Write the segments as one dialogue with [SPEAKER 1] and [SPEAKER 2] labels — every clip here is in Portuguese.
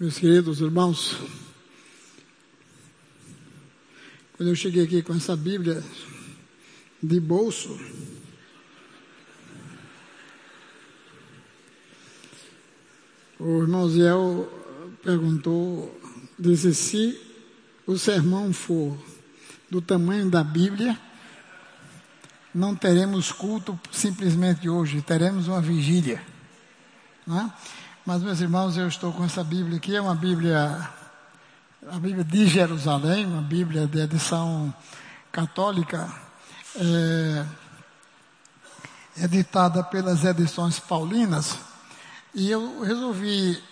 [SPEAKER 1] Meus queridos irmãos, quando eu cheguei aqui com essa Bíblia de bolso, o irmão Ziel perguntou, disse, se o sermão for do tamanho da Bíblia, não teremos culto simplesmente hoje, teremos uma vigília. Não é? Mas, meus irmãos, eu estou com essa Bíblia aqui, é uma Bíblia, a Bíblia de Jerusalém, uma Bíblia de edição católica, é, editada pelas edições paulinas, e eu resolvi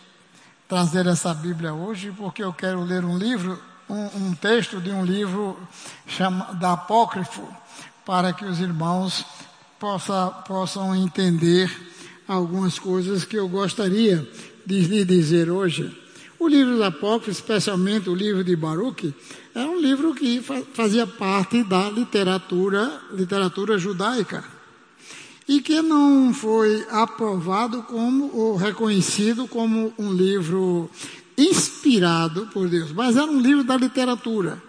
[SPEAKER 1] trazer essa Bíblia hoje porque eu quero ler um livro, um, um texto de um livro chama, da Apócrifo, para que os irmãos possa, possam entender algumas coisas que eu gostaria de lhe dizer hoje. O livro dos Apócrifos, especialmente o livro de Baruch, é um livro que fazia parte da literatura, literatura judaica. E que não foi aprovado como, ou reconhecido como um livro inspirado por Deus, mas era um livro da literatura.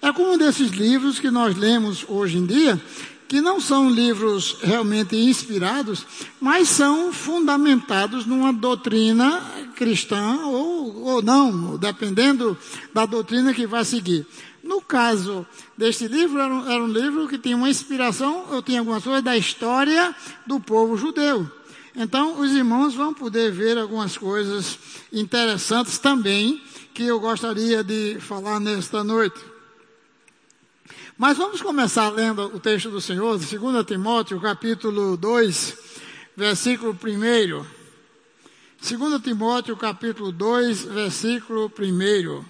[SPEAKER 1] É como um desses livros que nós lemos hoje em dia, que não são livros realmente inspirados, mas são fundamentados numa doutrina cristã ou, ou não, dependendo da doutrina que vai seguir. No caso deste livro, era um, era um livro que tinha uma inspiração, eu tinha algumas coisas da história do povo judeu. Então, os irmãos vão poder ver algumas coisas interessantes também que eu gostaria de falar nesta noite. Mas vamos começar lendo o texto do Senhor, 2 Timóteo, capítulo 2, versículo 1. 2 Timóteo, capítulo 2, versículo 1.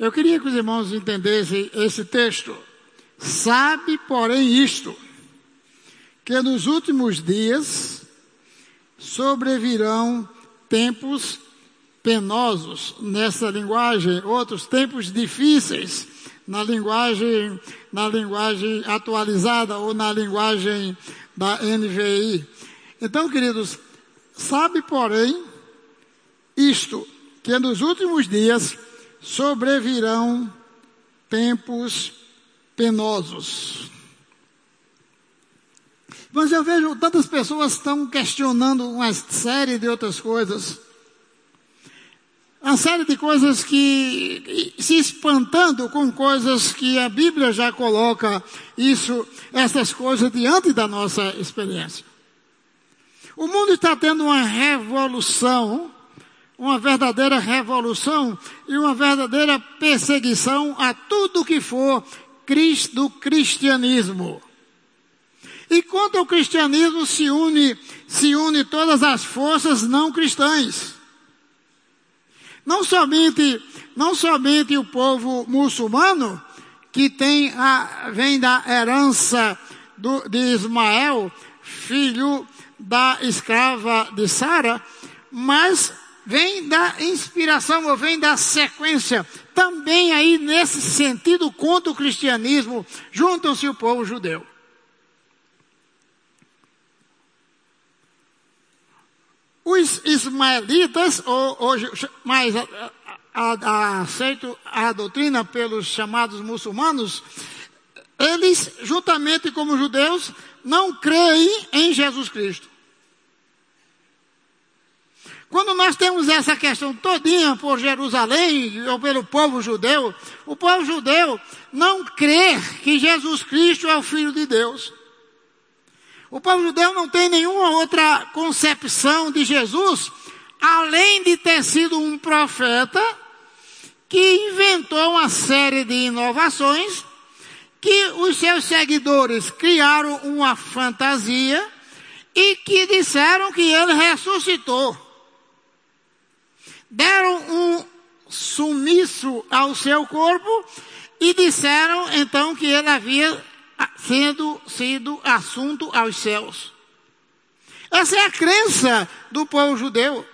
[SPEAKER 1] Eu queria que os irmãos entendessem esse texto. Sabe, porém, isto, que nos últimos dias sobrevirão tempos penosos, nessa linguagem, outros tempos difíceis na linguagem, na linguagem atualizada ou na linguagem da NVI. Então, queridos, sabe, porém, isto, que nos últimos dias sobrevirão tempos penosos. Mas eu vejo tantas pessoas estão questionando uma série de outras coisas uma série de coisas que se espantando com coisas que a Bíblia já coloca isso, essas coisas diante da nossa experiência. O mundo está tendo uma revolução, uma verdadeira revolução e uma verdadeira perseguição a tudo que for do cristianismo. E contra o cristianismo se une, se une todas as forças não cristãs. Não somente, não somente o povo muçulmano, que tem a, vem da herança do, de Ismael, filho da escrava de Sara, mas vem da inspiração ou vem da sequência. Também aí nesse sentido contra o cristianismo, juntam-se o povo judeu. Os ismaelitas, ou hoje mais aceito a doutrina pelos chamados muçulmanos, eles, juntamente como judeus, não creem em Jesus Cristo. Quando nós temos essa questão todinha por Jerusalém ou pelo povo judeu, o povo judeu não crê que Jesus Cristo é o Filho de Deus. O povo judeu não tem nenhuma outra concepção de Jesus, além de ter sido um profeta que inventou uma série de inovações que os seus seguidores criaram uma fantasia e que disseram que ele ressuscitou. Deram um sumiço ao seu corpo e disseram então que ele havia sendo sido assunto aos céus. Essa é a crença do povo judeu.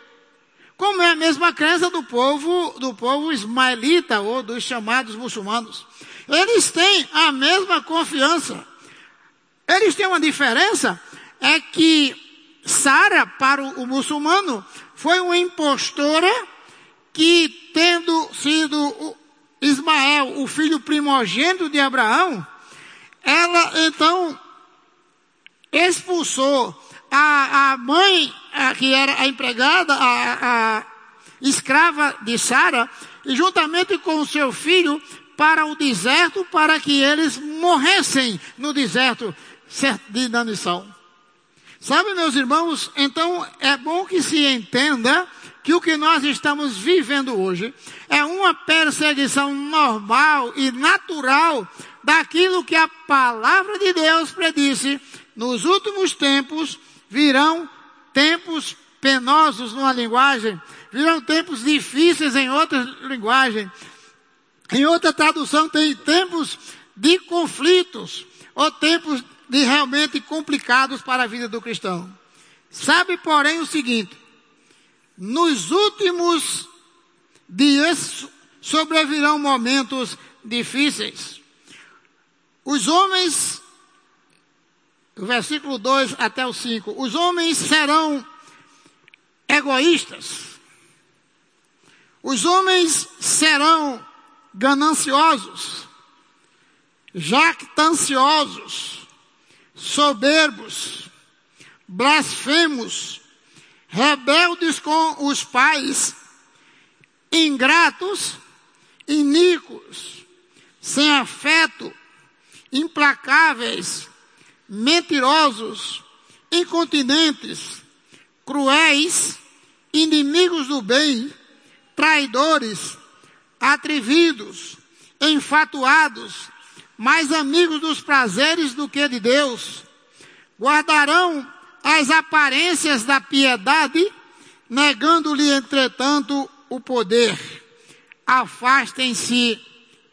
[SPEAKER 1] Como é a mesma crença do povo, do povo ismaelita ou dos chamados muçulmanos. Eles têm a mesma confiança. Eles têm uma diferença, é que Sara, para o, muçulmano, foi uma impostora que tendo sido Ismael, o filho primogênito de Abraão, ela então expulsou a, a mãe, a, que era a empregada, a, a escrava de Sara, e juntamente com o seu filho, para o deserto, para que eles morressem no deserto de danição. Sabe, meus irmãos, então é bom que se entenda que o que nós estamos vivendo hoje é uma perseguição normal e natural daquilo que a palavra de Deus predisse. Nos últimos tempos virão tempos penosos numa linguagem, virão tempos difíceis em outra linguagem. Em outra tradução tem tempos de conflitos ou tempos de realmente complicados para a vida do cristão. Sabe, porém, o seguinte: nos últimos dias sobrevirão momentos difíceis. Os homens, versículo 2 até o 5, os homens serão egoístas. Os homens serão gananciosos, jactanciosos, soberbos, blasfemos, rebeldes com os pais, ingratos, iníquos, sem afeto, implacáveis, mentirosos, incontinentes, cruéis, inimigos do bem, traidores, atrevidos, enfatuados, mais amigos dos prazeres do que de Deus, guardarão as aparências da piedade, negando-lhe, entretanto, o poder. Afastem-se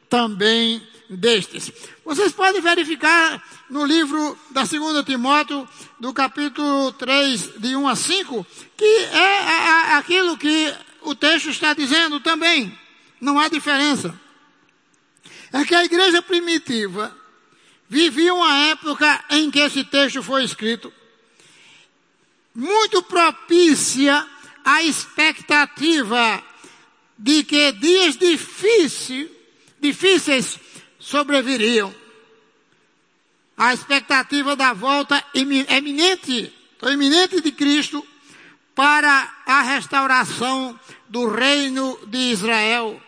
[SPEAKER 1] também destes. Vocês podem verificar no livro da segunda Timóteo, do capítulo 3, de 1 a 5, que é aquilo que o texto está dizendo também. Não há diferença é que a igreja primitiva vivia uma época em que esse texto foi escrito, muito propícia à expectativa de que dias difíceis, difíceis sobreviriam. A expectativa da volta eminente, eminente de Cristo para a restauração do reino de Israel.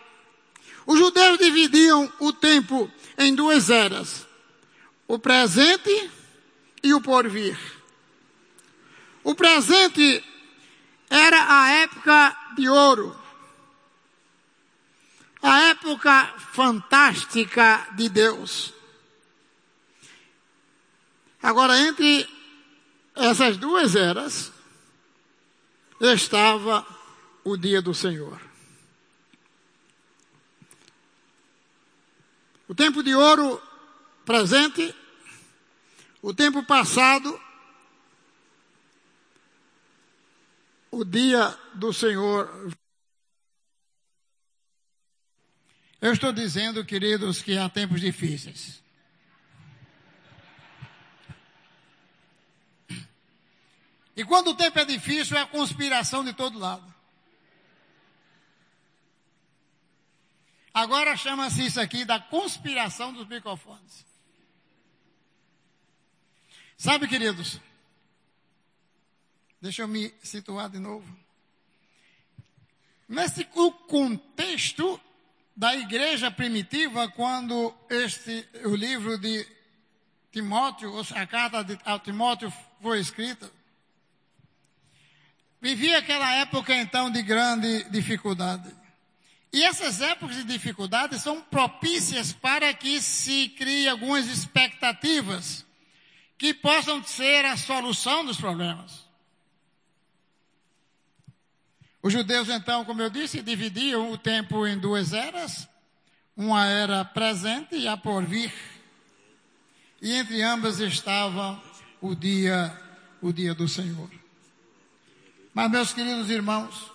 [SPEAKER 1] Os judeus dividiam o tempo em duas eras: o presente e o porvir. O presente era a época de ouro, a época fantástica de Deus. Agora, entre essas duas eras, estava o dia do Senhor. O tempo de ouro presente, o tempo passado, o dia do Senhor. Eu estou dizendo, queridos, que há tempos difíceis. E quando o tempo é difícil, é a conspiração de todo lado. Agora chama-se isso aqui da conspiração dos microfones. Sabe, queridos? Deixa eu me situar de novo. Nesse contexto da igreja primitiva, quando este, o livro de Timóteo, a carta de, a Timóteo foi escrita, vivia aquela época então de grande dificuldade. E essas épocas de dificuldade são propícias para que se crie algumas expectativas que possam ser a solução dos problemas. Os judeus, então, como eu disse, dividiam o tempo em duas eras, uma era presente e a por vir. E entre ambas estava o dia, o dia do Senhor. Mas, meus queridos irmãos,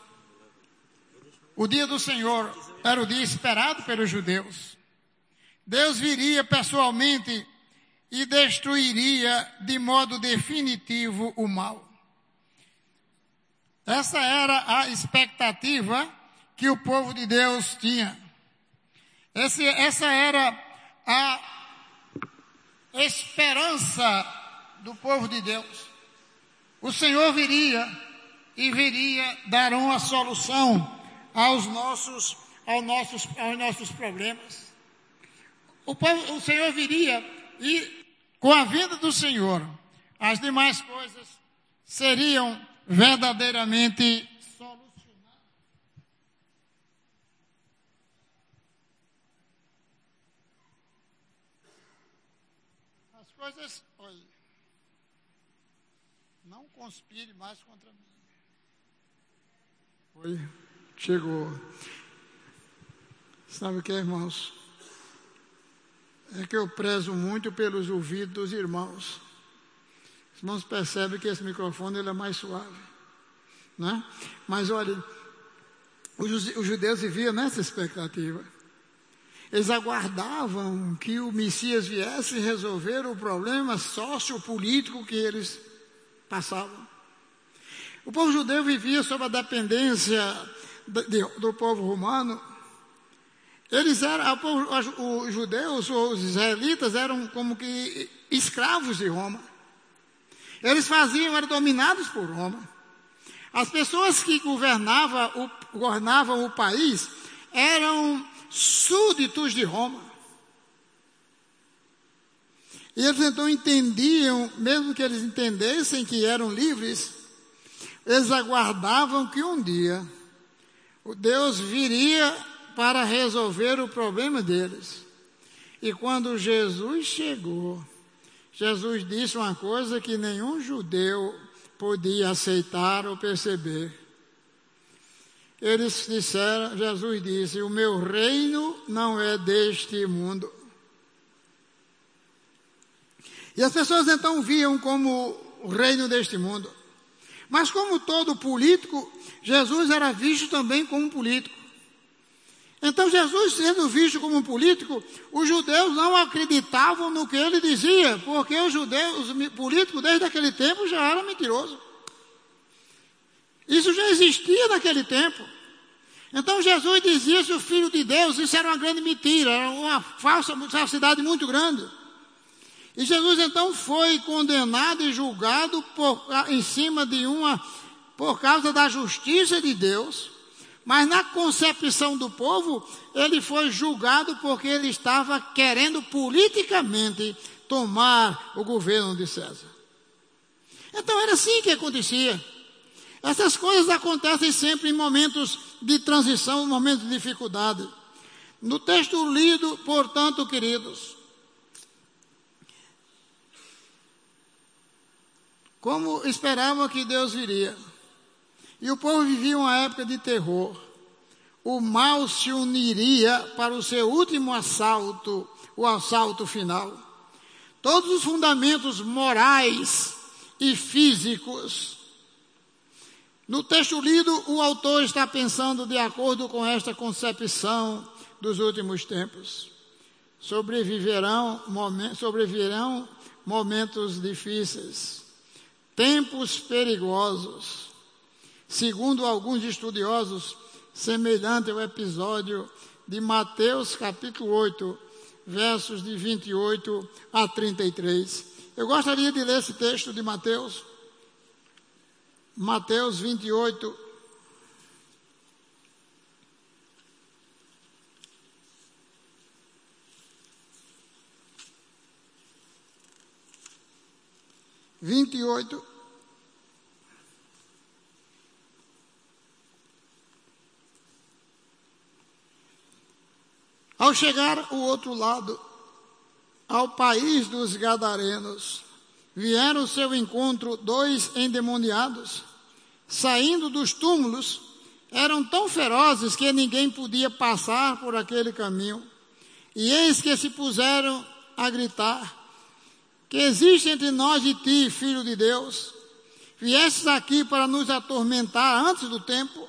[SPEAKER 1] o dia do Senhor era o dia esperado pelos judeus. Deus viria pessoalmente e destruiria de modo definitivo o mal. Essa era a expectativa que o povo de Deus tinha. Esse, essa era a esperança do povo de Deus. O Senhor viria e viria dar uma solução aos nossos, aos nossos, aos nossos problemas. O, povo, o Senhor viria e, com a vinda do Senhor, as demais coisas seriam verdadeiramente solucionadas. As coisas, olha, não conspire mais contra mim. Oi, chegou. Sabe o que, irmãos? É que eu prezo muito pelos ouvidos dos irmãos. Os irmãos percebem que esse microfone ele é mais suave. Né? Mas olha, os, os judeus viviam nessa expectativa. Eles aguardavam que o Messias viesse resolver o problema sociopolítico que eles passavam. O povo judeu vivia sob a dependência do povo romano. Eles eram, os judeus, os israelitas eram como que escravos de Roma. Eles faziam, eram dominados por Roma. As pessoas que governavam o, governavam o país eram súditos de Roma. E eles então entendiam, mesmo que eles entendessem que eram livres, eles aguardavam que um dia Deus viria para resolver o problema deles. E quando Jesus chegou, Jesus disse uma coisa que nenhum judeu podia aceitar ou perceber. Eles disseram, Jesus disse: O meu reino não é deste mundo. E as pessoas então viam como o reino deste mundo. Mas como todo político, Jesus era visto também como político. Então, Jesus sendo visto como um político, os judeus não acreditavam no que ele dizia, porque os judeus, os políticos desde aquele tempo já eram mentirosos. Isso já existia naquele tempo. Então Jesus dizia se o Filho de Deus, isso era uma grande mentira, era uma falsa falsidade muito grande. E Jesus então foi condenado e julgado por, em cima de uma, por causa da justiça de Deus, mas na concepção do povo, ele foi julgado porque ele estava querendo politicamente tomar o governo de César. Então era assim que acontecia. Essas coisas acontecem sempre em momentos de transição, momentos de dificuldade. No texto lido, portanto, queridos, como esperavam que Deus viria. E o povo vivia uma época de terror. O mal se uniria para o seu último assalto, o assalto final. Todos os fundamentos morais e físicos. No texto lido, o autor está pensando de acordo com esta concepção dos últimos tempos. Sobreviverão, sobreviverão momentos difíceis tempos perigosos. Segundo alguns estudiosos, semelhante ao episódio de Mateus capítulo 8, versos de 28 a 33. Eu gostaria de ler esse texto de Mateus. Mateus 28, vinte e oito. Ao chegar o outro lado, ao país dos Gadarenos, vieram ao seu encontro dois endemoniados, saindo dos túmulos, eram tão ferozes que ninguém podia passar por aquele caminho. E eis que se puseram a gritar: que existe entre nós e ti, filho de Deus. Viestes aqui para nos atormentar antes do tempo.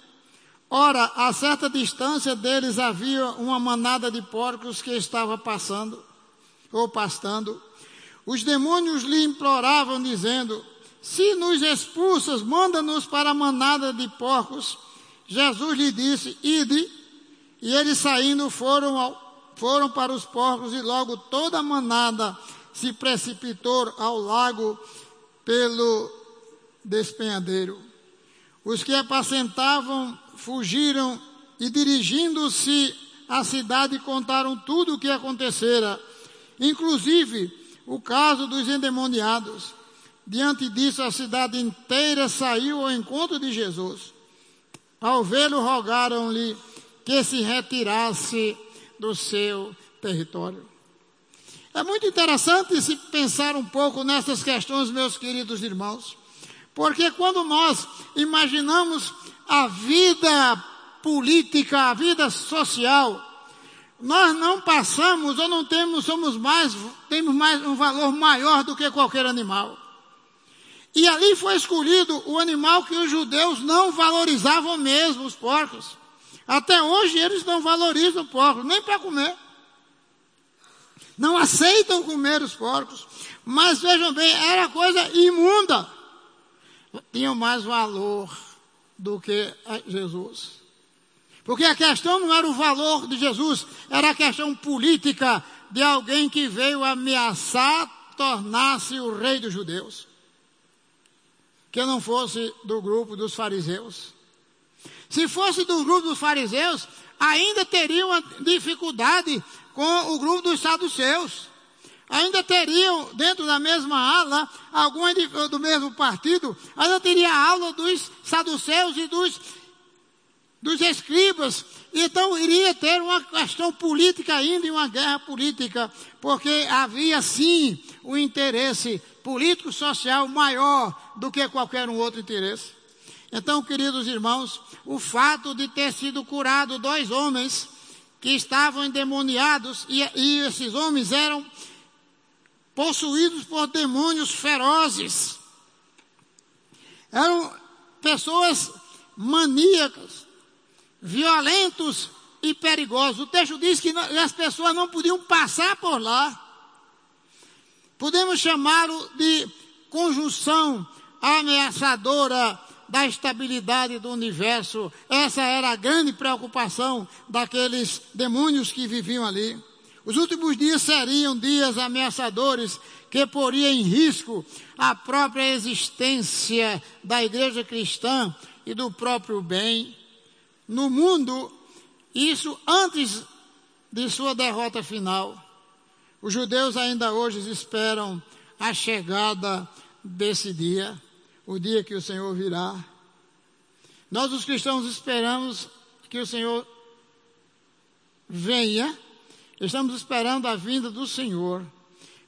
[SPEAKER 1] Ora, a certa distância deles havia uma manada de porcos que estava passando, ou pastando. Os demônios lhe imploravam, dizendo: Se nos expulsas, manda-nos para a manada de porcos Jesus lhe disse: Ide. E eles saindo foram, ao, foram para os porcos, e logo toda a manada se precipitou ao lago pelo despenhadeiro. Os que apacentavam fugiram e, dirigindo-se à cidade, contaram tudo o que acontecera, inclusive o caso dos endemoniados. Diante disso, a cidade inteira saiu ao encontro de Jesus. Ao vê-lo, rogaram-lhe que se retirasse do seu território. É muito interessante se pensar um pouco nessas questões, meus queridos irmãos, porque quando nós imaginamos a vida política, a vida social, nós não passamos ou não temos, somos mais, temos mais um valor maior do que qualquer animal. E ali foi escolhido o animal que os judeus não valorizavam mesmo, os porcos. Até hoje eles não valorizam porcos, nem para comer. Não aceitam comer os porcos. Mas vejam bem, era coisa imunda. Tinham mais valor do que Jesus. Porque a questão não era o valor de Jesus, era a questão política de alguém que veio ameaçar tornar-se o rei dos judeus que não fosse do grupo dos fariseus. Se fosse do grupo dos fariseus, ainda teriam dificuldade com o grupo dos saduceus. Ainda teriam, dentro da mesma ala, algum do mesmo partido, ainda teria aula dos saduceus e dos, dos escribas. Então iria ter uma questão política ainda e uma guerra política, porque havia sim o interesse político-social maior do que qualquer um outro interesse. Então, queridos irmãos, o fato de ter sido curado dois homens que estavam endemoniados e, e esses homens eram possuídos por demônios ferozes. Eram pessoas maníacas, violentos e perigosos. O texto diz que as pessoas não podiam passar por lá. Podemos chamá-lo de conjunção ameaçadora da estabilidade do universo. Essa era a grande preocupação daqueles demônios que viviam ali. Os últimos dias seriam dias ameaçadores que poriam em risco a própria existência da igreja cristã e do próprio bem. No mundo, isso antes de sua derrota final. Os judeus ainda hoje esperam a chegada desse dia, o dia que o Senhor virá. Nós, os cristãos, esperamos que o Senhor venha, estamos esperando a vinda do Senhor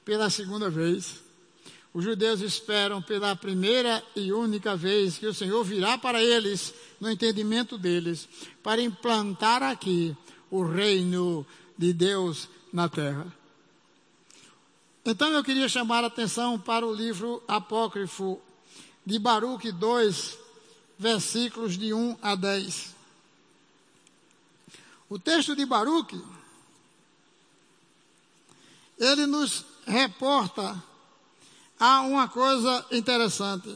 [SPEAKER 1] pela segunda vez. Os judeus esperam pela primeira e única vez que o Senhor virá para eles, no entendimento deles, para implantar aqui o reino de Deus na terra. Então eu queria chamar a atenção para o livro apócrifo de Baruque 2, versículos de 1 a 10. O texto de Baruque, ele nos reporta a uma coisa interessante.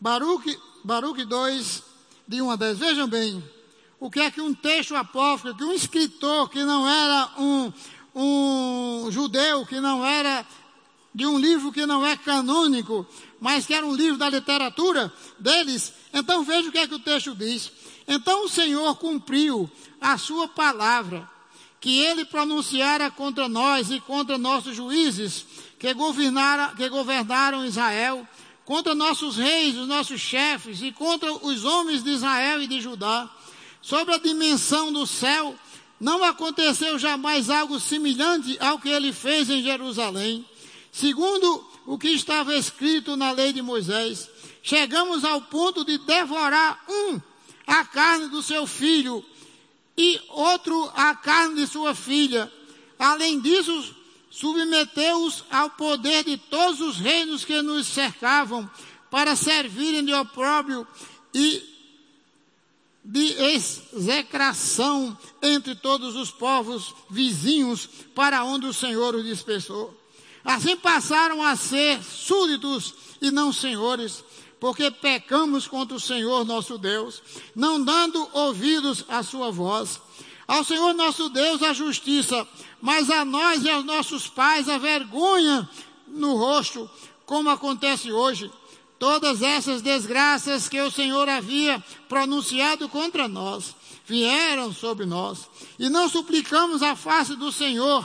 [SPEAKER 1] Baruque, Baruque 2, de 1 a 10. Vejam bem, o que é que um texto apócrifo, que um escritor que não era um, um judeu que não era de um livro que não é canônico, mas que era um livro da literatura deles. Então veja o que é que o texto diz. Então o Senhor cumpriu a sua palavra, que ele pronunciara contra nós e contra nossos juízes, que governaram, que governaram Israel, contra nossos reis, os nossos chefes e contra os homens de Israel e de Judá, sobre a dimensão do céu não aconteceu jamais algo semelhante ao que ele fez em Jerusalém. Segundo o que estava escrito na lei de Moisés, chegamos ao ponto de devorar um a carne do seu filho e outro a carne de sua filha. Além disso, submeteu-os ao poder de todos os reinos que nos cercavam para servirem de opróbrio e de execração entre todos os povos vizinhos para onde o Senhor os dispersou. Assim passaram a ser súditos e não senhores, porque pecamos contra o Senhor nosso Deus, não dando ouvidos à sua voz. Ao Senhor nosso Deus a justiça, mas a nós e aos nossos pais a vergonha no rosto, como acontece hoje. Todas essas desgraças que o Senhor havia pronunciado contra nós vieram sobre nós. E não suplicamos a face do Senhor,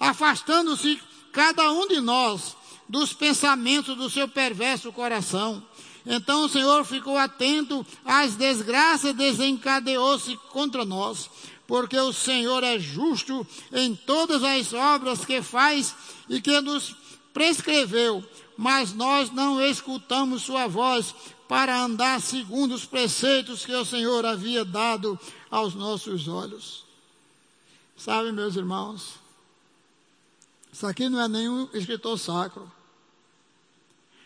[SPEAKER 1] afastando-se cada um de nós dos pensamentos do seu perverso coração. Então o Senhor ficou atento às desgraças e desencadeou-se contra nós, porque o Senhor é justo em todas as obras que faz e que nos prescreveu, mas nós não escutamos sua voz para andar segundo os preceitos que o Senhor havia dado aos nossos olhos. Sabe, meus irmãos, isso aqui não é nenhum escritor sacro.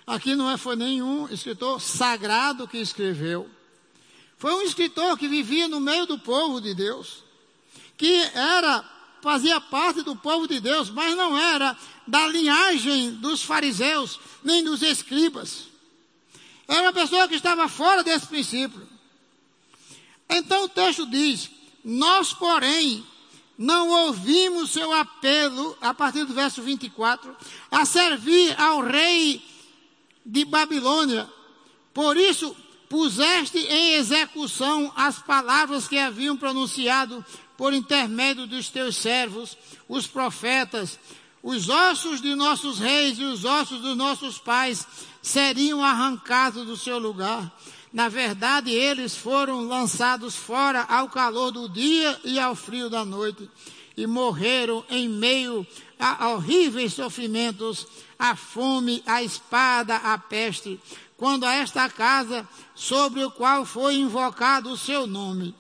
[SPEAKER 1] Aqui não é, foi nenhum escritor sagrado que escreveu. Foi um escritor que vivia no meio do povo de Deus, que era, fazia parte do povo de Deus, mas não era da linhagem dos fariseus, nem dos escribas. Era uma pessoa que estava fora desse princípio. Então o texto diz: Nós, porém, não ouvimos seu apelo, a partir do verso 24, a servir ao rei de Babilônia. Por isso, puseste em execução as palavras que haviam pronunciado por intermédio dos teus servos, os profetas. Os ossos de nossos reis e os ossos dos nossos pais seriam arrancados do seu lugar. Na verdade, eles foram lançados fora ao calor do dia e ao frio da noite, e morreram em meio horríveis sofrimentos a fome, a espada, a peste, quando a esta casa, sobre o qual foi invocado o seu nome,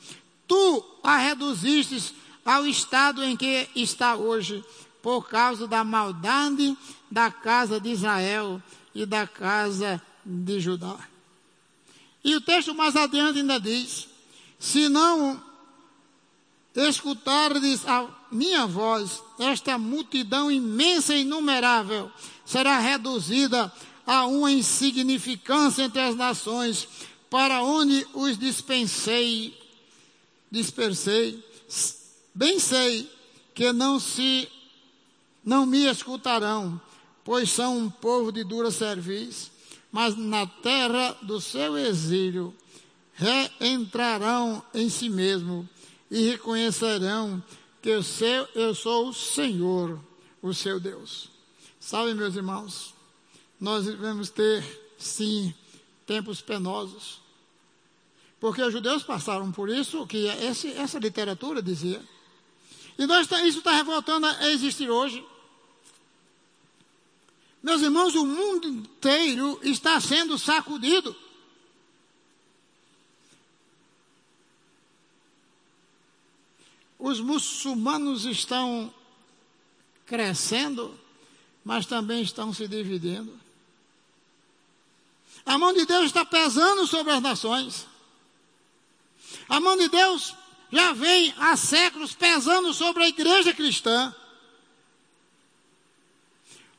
[SPEAKER 1] tu a reduzistes ao estado em que está hoje, por causa da maldade da casa de Israel e da casa de Judá. E o texto mais adiante ainda diz: se não escutardes a minha voz, esta multidão imensa e inumerável será reduzida a uma insignificância entre as nações, para onde os dispensei, dispersei. Bem sei que não se não me escutarão, pois são um povo de dura serviço, mas na terra do seu exílio reentrarão em si mesmo e reconhecerão que eu, eu sou o Senhor, o seu Deus. Sabe, meus irmãos, nós devemos ter, sim, tempos penosos. Porque os judeus passaram por isso, que esse, essa literatura dizia. E nós, tá, isso está revoltando a existir hoje. Meus irmãos, o mundo inteiro está sendo sacudido. Os muçulmanos estão crescendo mas também estão se dividindo. A mão de Deus está pesando sobre as nações. A mão de Deus já vem há séculos pesando sobre a igreja cristã.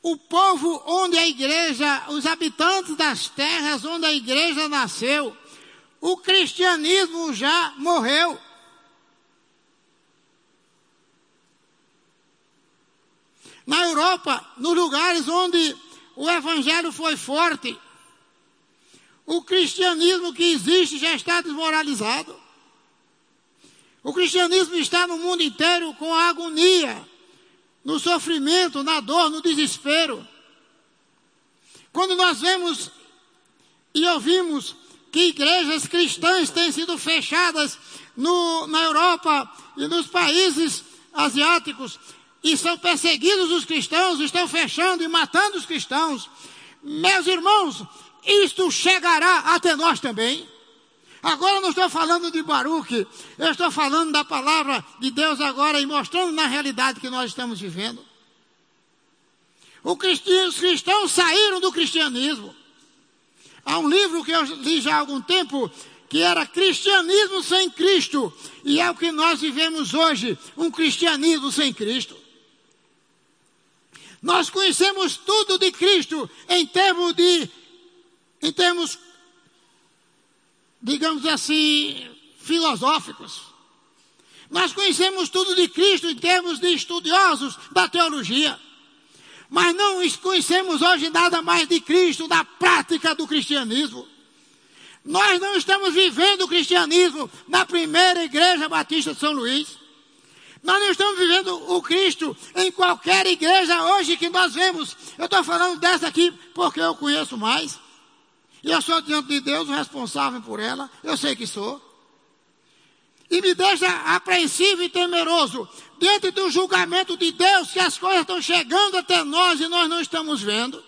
[SPEAKER 1] O povo onde a igreja, os habitantes das terras onde a igreja nasceu, o cristianismo já morreu. Na Europa, nos lugares onde o evangelho foi forte, o cristianismo que existe já está desmoralizado. O cristianismo está no mundo inteiro com a agonia, no sofrimento, na dor, no desespero. Quando nós vemos e ouvimos que igrejas cristãs têm sido fechadas no, na Europa e nos países asiáticos, e são perseguidos os cristãos, estão fechando e matando os cristãos. Meus irmãos, isto chegará até nós também. Agora não estou falando de Baruque, eu estou falando da palavra de Deus agora e mostrando na realidade que nós estamos vivendo. os cristãos saíram do cristianismo. Há um livro que eu li já há algum tempo que era cristianismo sem Cristo, e é o que nós vivemos hoje, um cristianismo sem Cristo. Nós conhecemos tudo de Cristo em termos de, em termos digamos assim, filosóficos. Nós conhecemos tudo de Cristo em termos de estudiosos da teologia. Mas não conhecemos hoje nada mais de Cristo, da prática do cristianismo. Nós não estamos vivendo o cristianismo na primeira igreja batista de São Luís. Nós não estamos vivendo o Cristo em qualquer igreja hoje que nós vemos. Eu estou falando dessa aqui porque eu conheço mais. E eu sou diante de Deus o responsável por ela. Eu sei que sou. E me deixa apreensivo e temeroso diante do julgamento de Deus que as coisas estão chegando até nós e nós não estamos vendo.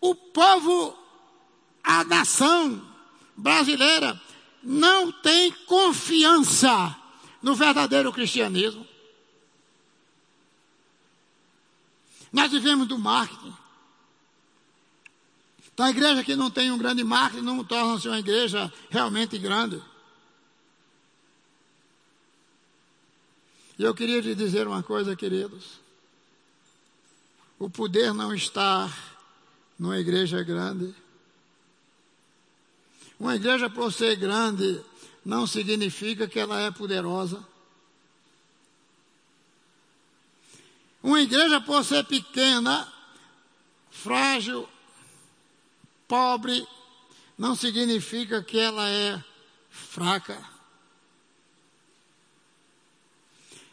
[SPEAKER 1] O povo, a nação brasileira, não tem confiança no verdadeiro cristianismo. Nós vivemos do marketing. Então a igreja que não tem um grande marketing não torna-se uma igreja realmente grande. E eu queria lhe dizer uma coisa, queridos. O poder não está numa igreja grande. Uma igreja, por ser grande, não significa que ela é poderosa. Uma igreja, por ser pequena, frágil, pobre, não significa que ela é fraca.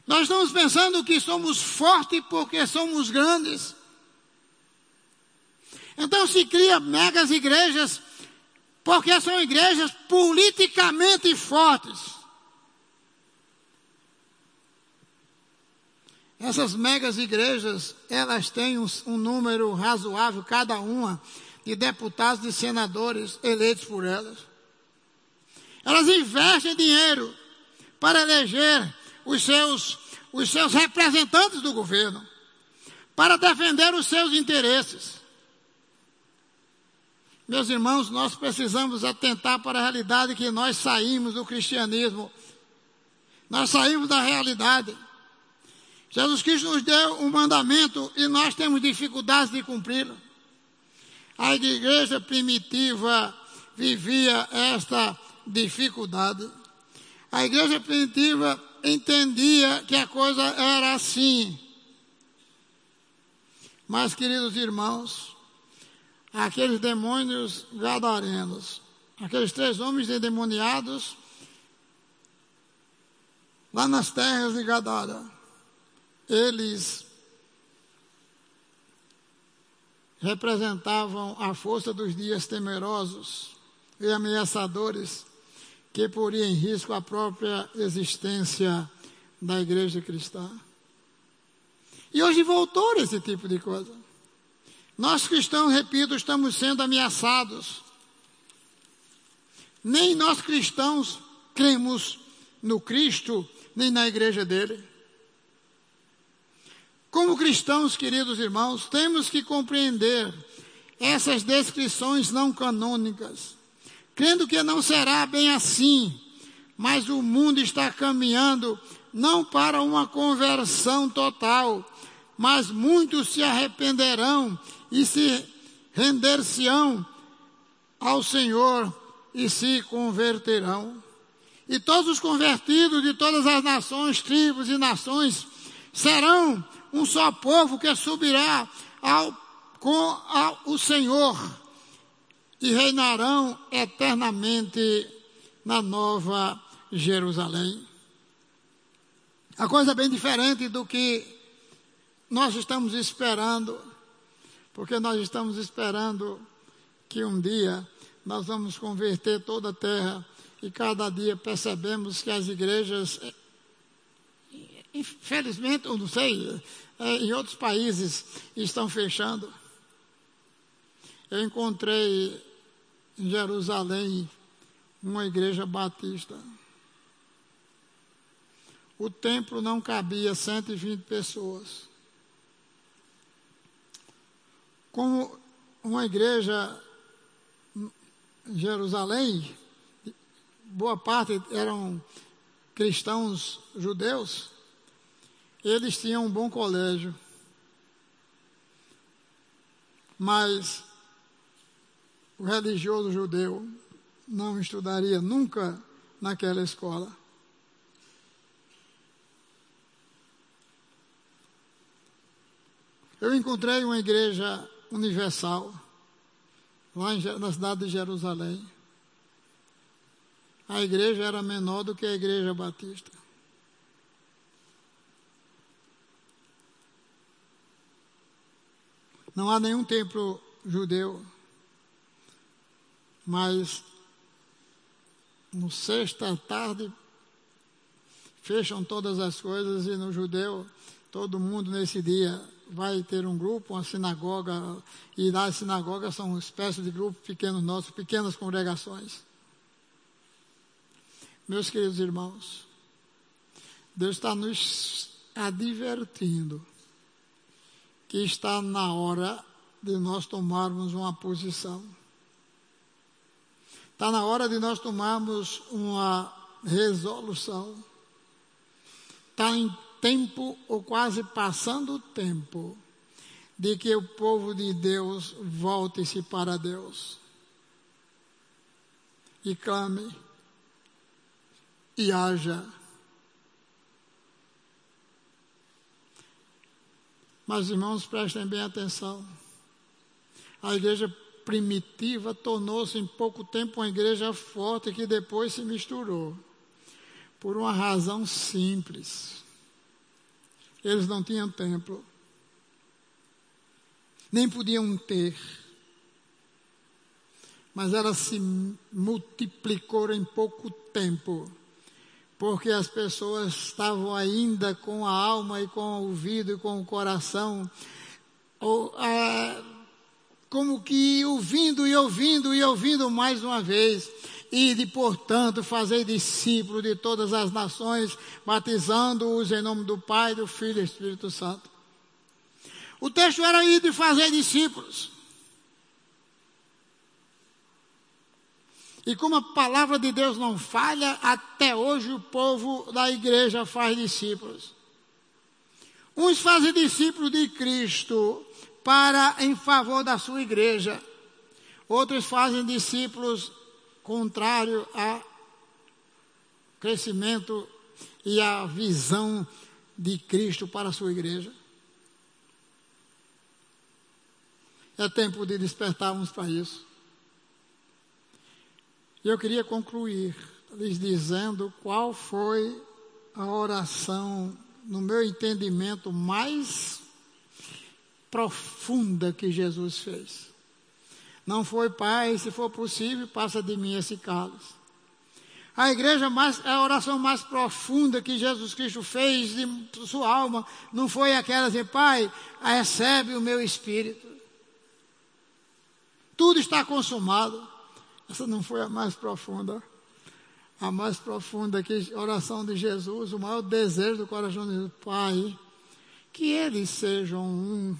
[SPEAKER 1] Nós estamos pensando que somos fortes porque somos grandes. Então se cria megas igrejas porque são igrejas politicamente fortes. Essas megas igrejas, elas têm um, um número razoável, cada uma, de deputados e senadores eleitos por elas. Elas investem dinheiro para eleger os seus, os seus representantes do governo, para defender os seus interesses. Meus irmãos, nós precisamos atentar para a realidade que nós saímos do cristianismo. Nós saímos da realidade. Jesus Cristo nos deu um mandamento e nós temos dificuldades de cumpri-lo. A igreja primitiva vivia esta dificuldade. A igreja primitiva entendia que a coisa era assim. Mas, queridos irmãos, aqueles demônios gadarenos, aqueles três homens endemoniados, lá nas terras de Gadara, eles representavam a força dos dias temerosos e ameaçadores que poria em risco a própria existência da igreja cristã. E hoje voltou esse tipo de coisa. Nós cristãos, repito, estamos sendo ameaçados. Nem nós cristãos cremos no Cristo, nem na igreja dele. Como cristãos, queridos irmãos, temos que compreender essas descrições não canônicas, crendo que não será bem assim, mas o mundo está caminhando não para uma conversão total, mas muitos se arrependerão e se render-se-ão ao Senhor e se converterão. E todos os convertidos de todas as nações, tribos e nações serão um só povo que subirá ao, com ao, o Senhor e reinarão eternamente na nova Jerusalém. A coisa é bem diferente do que nós estamos esperando, porque nós estamos esperando que um dia nós vamos converter toda a terra e cada dia percebemos que as igrejas, infelizmente, ou não sei, é, em outros países estão fechando. Eu encontrei em Jerusalém uma igreja batista. O templo não cabia 120 pessoas. Como uma igreja em Jerusalém, boa parte eram cristãos judeus, eles tinham um bom colégio. Mas o religioso judeu não estudaria nunca naquela escola. Eu encontrei uma igreja universal lá na cidade de Jerusalém. A igreja era menor do que a igreja batista. Não há nenhum templo judeu, mas no sexta tarde fecham todas as coisas e no judeu todo mundo nesse dia vai ter um grupo, uma sinagoga, e nas sinagogas são uma espécie de grupos pequenos nossos, pequenas congregações. Meus queridos irmãos, Deus está nos advertindo que está na hora de nós tomarmos uma posição. Está na hora de nós tomarmos uma resolução. Está tempo, ou quase passando o tempo, de que o povo de Deus volte-se para Deus. E clame, e haja Mas, irmãos, prestem bem atenção. A igreja primitiva tornou-se em pouco tempo uma igreja forte que depois se misturou. Por uma razão simples. Eles não tinham templo. Nem podiam ter. Mas ela se multiplicou em pouco tempo porque as pessoas estavam ainda com a alma e com o ouvido e com o coração, ou, ah, como que ouvindo e ouvindo e ouvindo mais uma vez. E de, portanto, fazer discípulos de todas as nações, batizando-os em nome do Pai, do Filho e do Espírito Santo. O texto era ir de fazer discípulos. E como a palavra de Deus não falha, até hoje o povo da igreja faz discípulos. Uns fazem discípulos de Cristo para em favor da sua igreja. Outros fazem discípulos contrário a crescimento e a visão de Cristo para a sua igreja. É tempo de despertarmos para isso. E eu queria concluir lhes dizendo qual foi a oração, no meu entendimento, mais profunda que Jesus fez. Não foi, Pai, se for possível, passa de mim esse cálice. A igreja mais, a oração mais profunda que Jesus Cristo fez de sua alma, não foi aquela de Pai, recebe o meu espírito. Tudo está consumado. Essa não foi a mais profunda. A mais profunda que oração de Jesus, o maior desejo do coração de Jesus, Pai, que eles sejam um,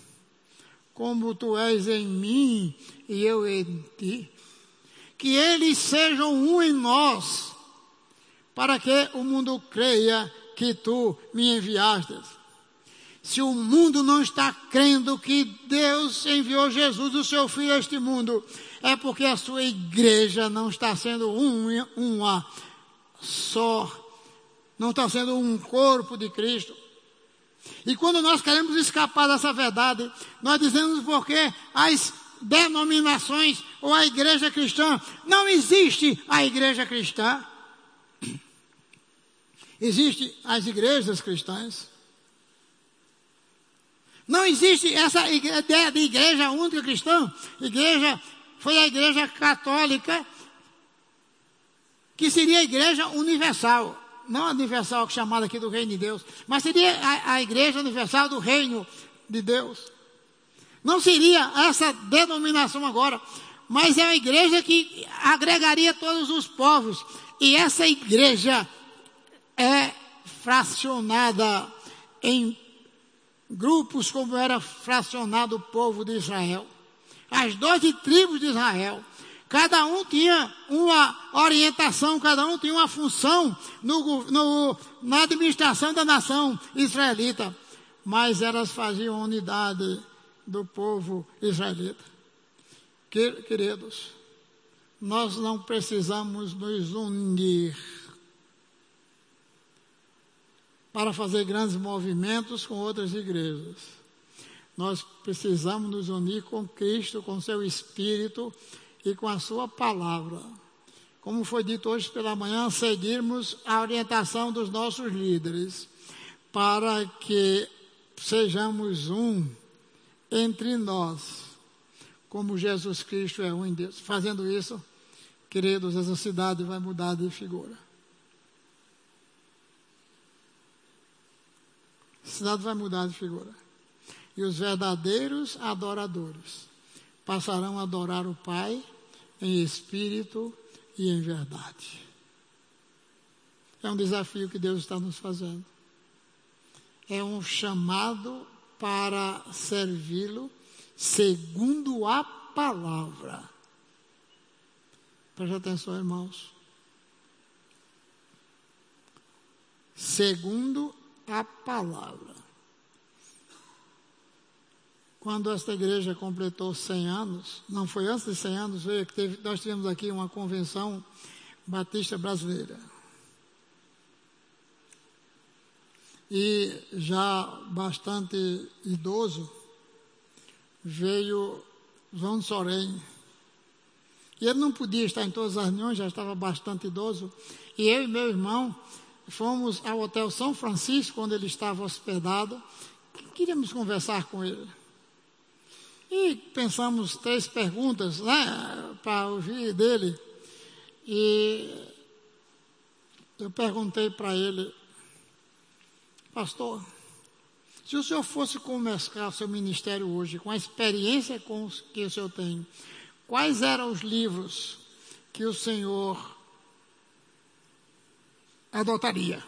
[SPEAKER 1] como tu és em mim e eu em ti. Que eles sejam um em nós, para que o mundo creia que tu me enviaste. Se o mundo não está crendo que Deus enviou Jesus, o seu Filho, a este mundo, é porque a sua igreja não está sendo um, uma só, não está sendo um corpo de Cristo. E quando nós queremos escapar dessa verdade, nós dizemos porque as denominações ou a igreja cristã, não existe a igreja cristã. Existem as igrejas cristãs. Não existe essa ideia de igreja única cristã, igreja foi a igreja católica, que seria a igreja universal. Não universal chamada aqui do reino de Deus, mas seria a, a igreja universal do reino de Deus. Não seria essa denominação agora, mas é a igreja que agregaria todos os povos. E essa igreja é fracionada em grupos como era fracionado o povo de Israel as doze tribos de Israel. Cada um tinha uma orientação, cada um tinha uma função no, no, na administração da nação israelita. Mas elas faziam unidade do povo israelita. Queridos, nós não precisamos nos unir para fazer grandes movimentos com outras igrejas. Nós precisamos nos unir com Cristo, com seu Espírito e com a sua palavra. Como foi dito hoje pela manhã, seguirmos a orientação dos nossos líderes para que sejamos um entre nós, como Jesus Cristo é um em Deus. Fazendo isso, queridos, essa cidade vai mudar de figura. A cidade vai mudar de figura. E os verdadeiros adoradores passarão a adorar o Pai em espírito e em verdade. É um desafio que Deus está nos fazendo. É um chamado para servi-lo segundo a palavra. Preste atenção, irmãos. Segundo a palavra. Quando esta igreja completou 100 anos, não foi antes de 100 anos, veio que teve, nós tivemos aqui uma convenção batista brasileira. E já bastante idoso, veio João Sorém. E ele não podia estar em todas as reuniões, já estava bastante idoso. E eu e meu irmão fomos ao Hotel São Francisco, onde ele estava hospedado. Queríamos conversar com ele. E pensamos três perguntas né, para ouvir dele. E eu perguntei para ele, pastor, se o senhor fosse começar o seu ministério hoje, com a experiência com que o senhor tem, quais eram os livros que o senhor adotaria.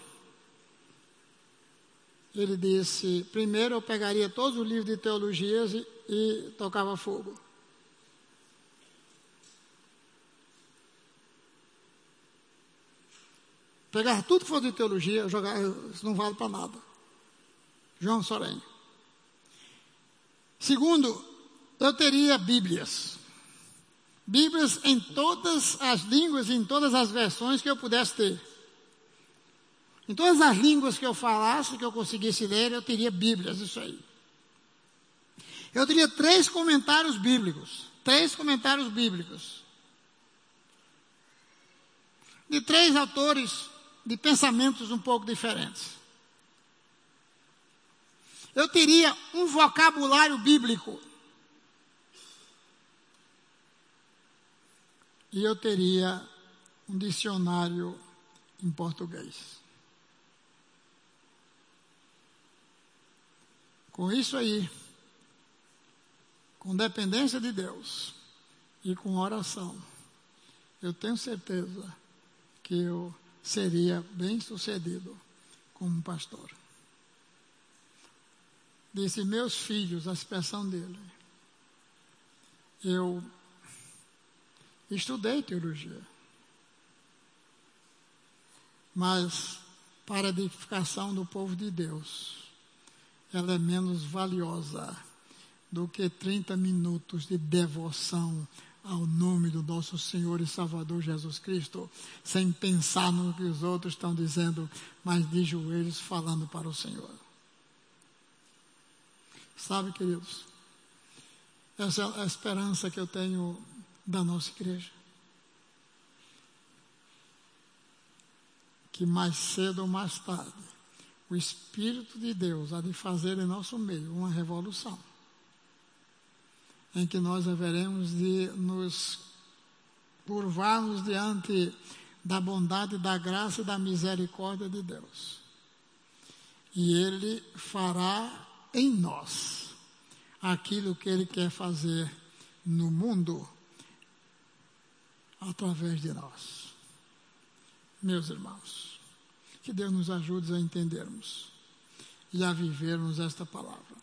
[SPEAKER 1] Ele disse: primeiro eu pegaria todos os livros de teologias e, e tocava fogo. Pegar tudo que for de teologia, jogar, isso não vale para nada. João Sorém. Segundo, eu teria Bíblias. Bíblias em todas as línguas, em todas as versões que eu pudesse ter. Em todas as línguas que eu falasse, que eu conseguisse ler, eu teria Bíblias, isso aí. Eu teria três comentários bíblicos. Três comentários bíblicos. De três autores de pensamentos um pouco diferentes. Eu teria um vocabulário bíblico. E eu teria um dicionário em português. Com isso aí, com dependência de Deus e com oração, eu tenho certeza que eu seria bem sucedido como pastor. Disse, meus filhos, a expressão dele. Eu estudei teologia. Mas para a edificação do povo de Deus ela é menos valiosa do que 30 minutos de devoção ao nome do nosso Senhor e Salvador Jesus Cristo, sem pensar no que os outros estão dizendo, mas de joelhos falando para o Senhor. Sabe, queridos, essa é a esperança que eu tenho da nossa igreja. Que mais cedo ou mais tarde, o Espírito de Deus há de fazer em nosso meio uma revolução, em que nós haveremos de nos curvarmos diante da bondade, da graça e da misericórdia de Deus. E Ele fará em nós aquilo que Ele quer fazer no mundo através de nós. Meus irmãos. Que Deus nos ajude a entendermos e a vivermos esta palavra.